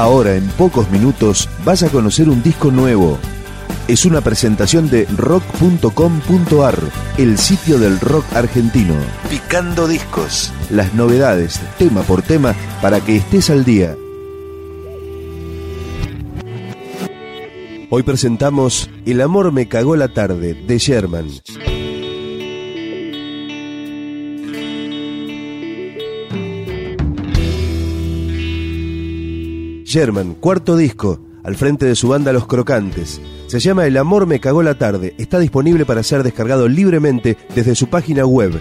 Ahora, en pocos minutos, vas a conocer un disco nuevo. Es una presentación de rock.com.ar, el sitio del rock argentino. Picando discos. Las novedades, tema por tema, para que estés al día. Hoy presentamos El amor me cagó la tarde, de Sherman. Sherman, cuarto disco, al frente de su banda Los Crocantes. Se llama El amor me cagó la tarde. Está disponible para ser descargado libremente desde su página web.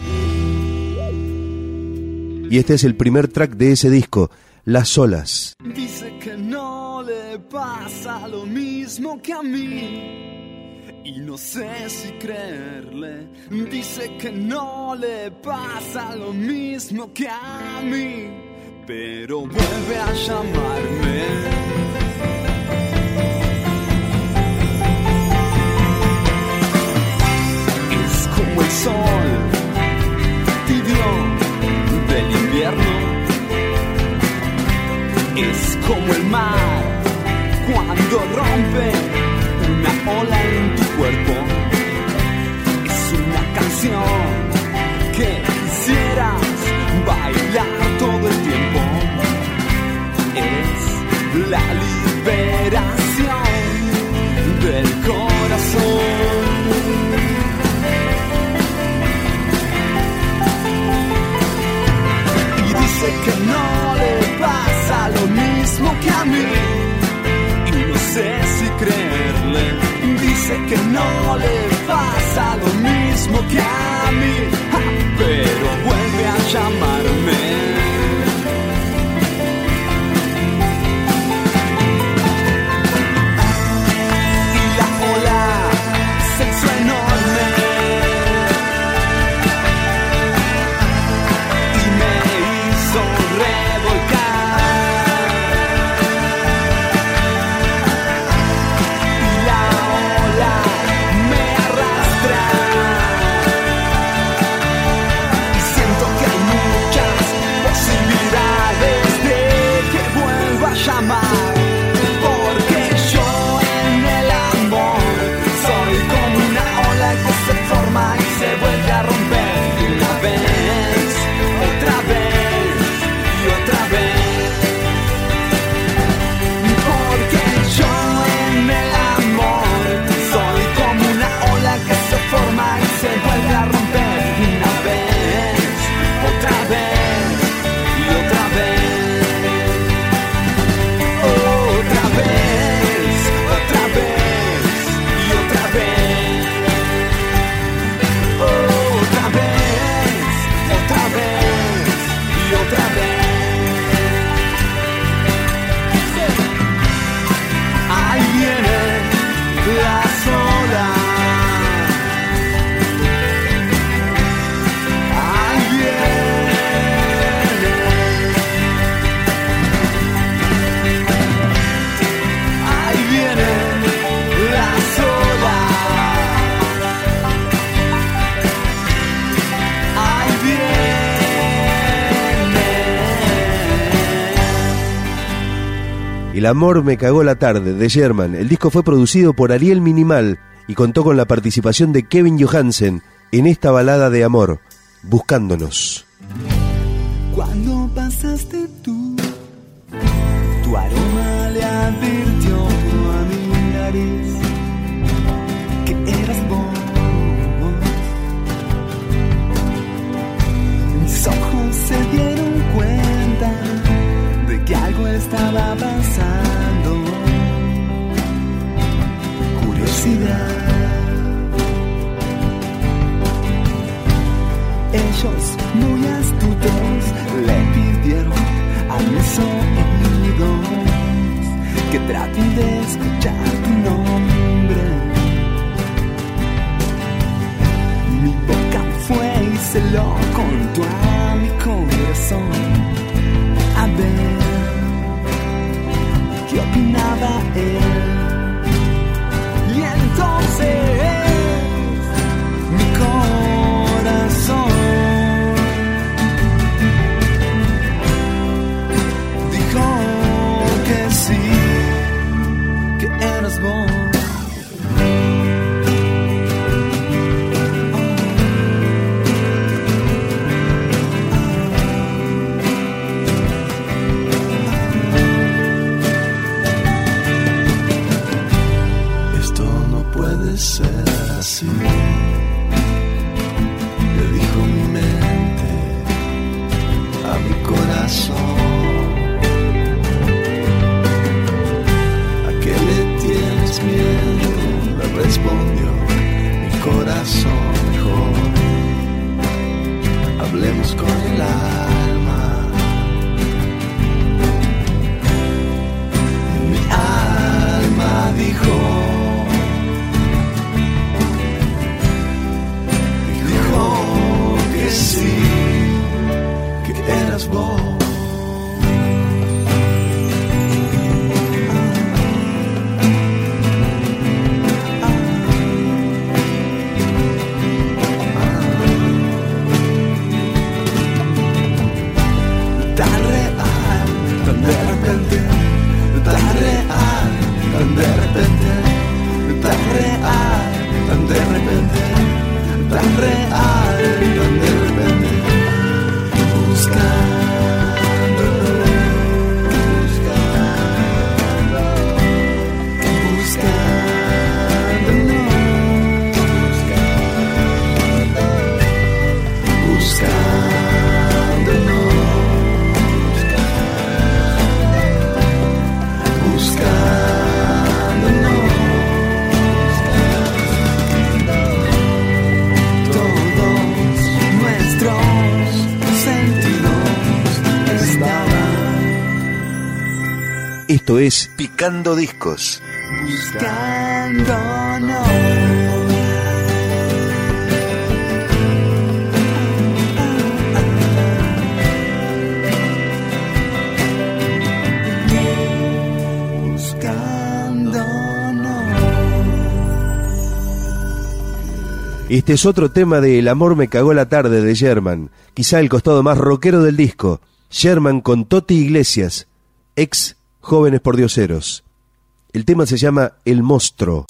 Y este es el primer track de ese disco, Las Olas. Dice que no le pasa lo mismo que a mí. Y no sé si creerle. Dice que no le pasa lo mismo que a mí pero vuelve a llamarme. Es como el sol tibio del invierno. Es como el mar cuando rompe Dice que no le pasa lo mismo que a mí. El amor me cagó la tarde, de Sherman. El disco fue producido por Ariel Minimal y contó con la participación de Kevin Johansen en esta balada de amor, Buscándonos. Cuando pasaste tú, tu aroma Es Picando Discos. Buscando. Este es otro tema de El amor me cagó la tarde de Sherman, quizá el costado más rockero del disco. Sherman con Toti Iglesias, ex Jóvenes por Dioseros. El tema se llama El Monstruo.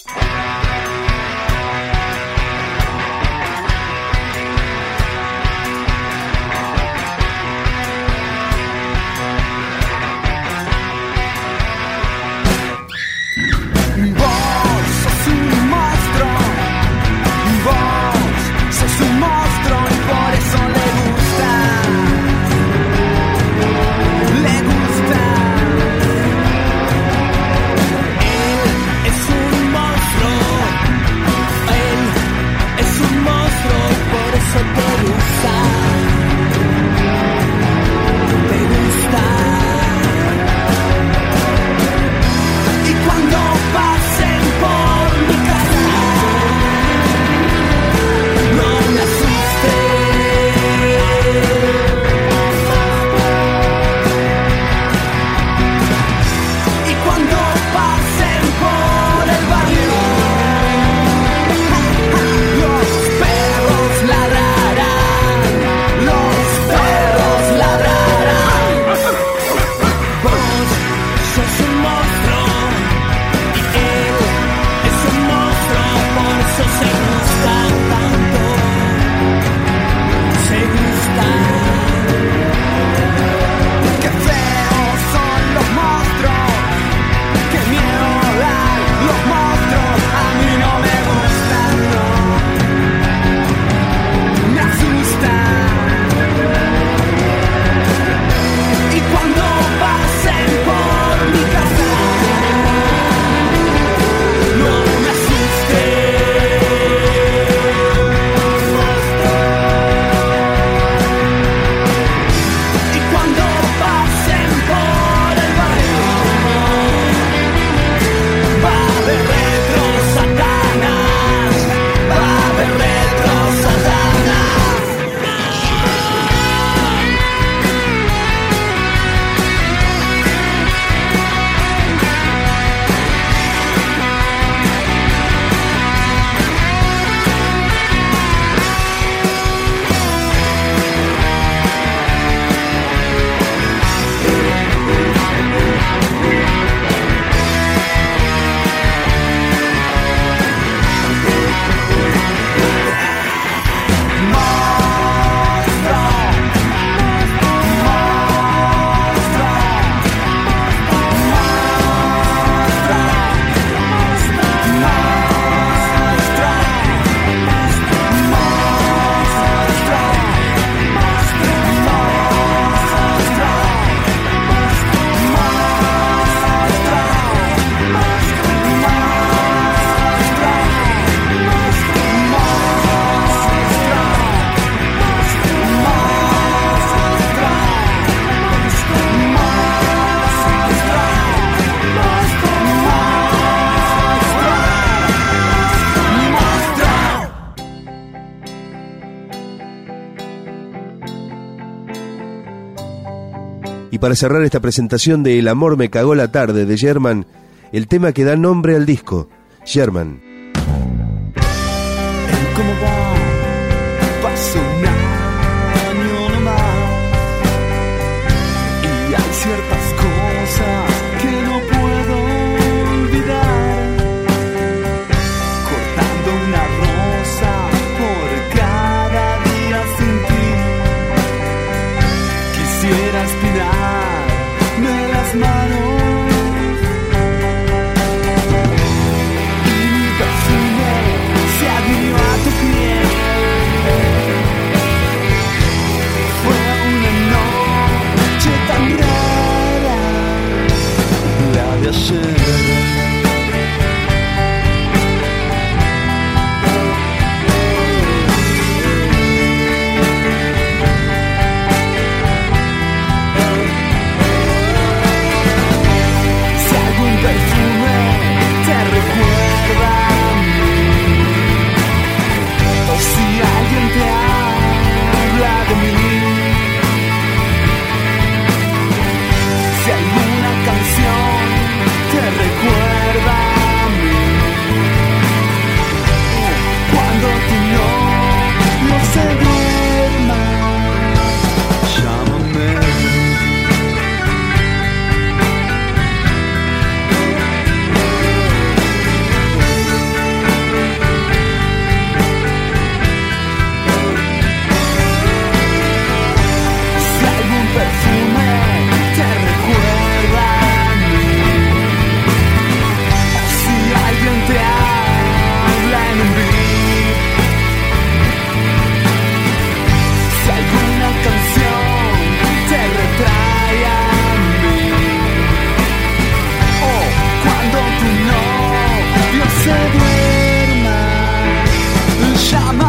Para cerrar esta presentación de El amor me cagó la tarde de Sherman, el tema que da nombre al disco, Sherman. Shama.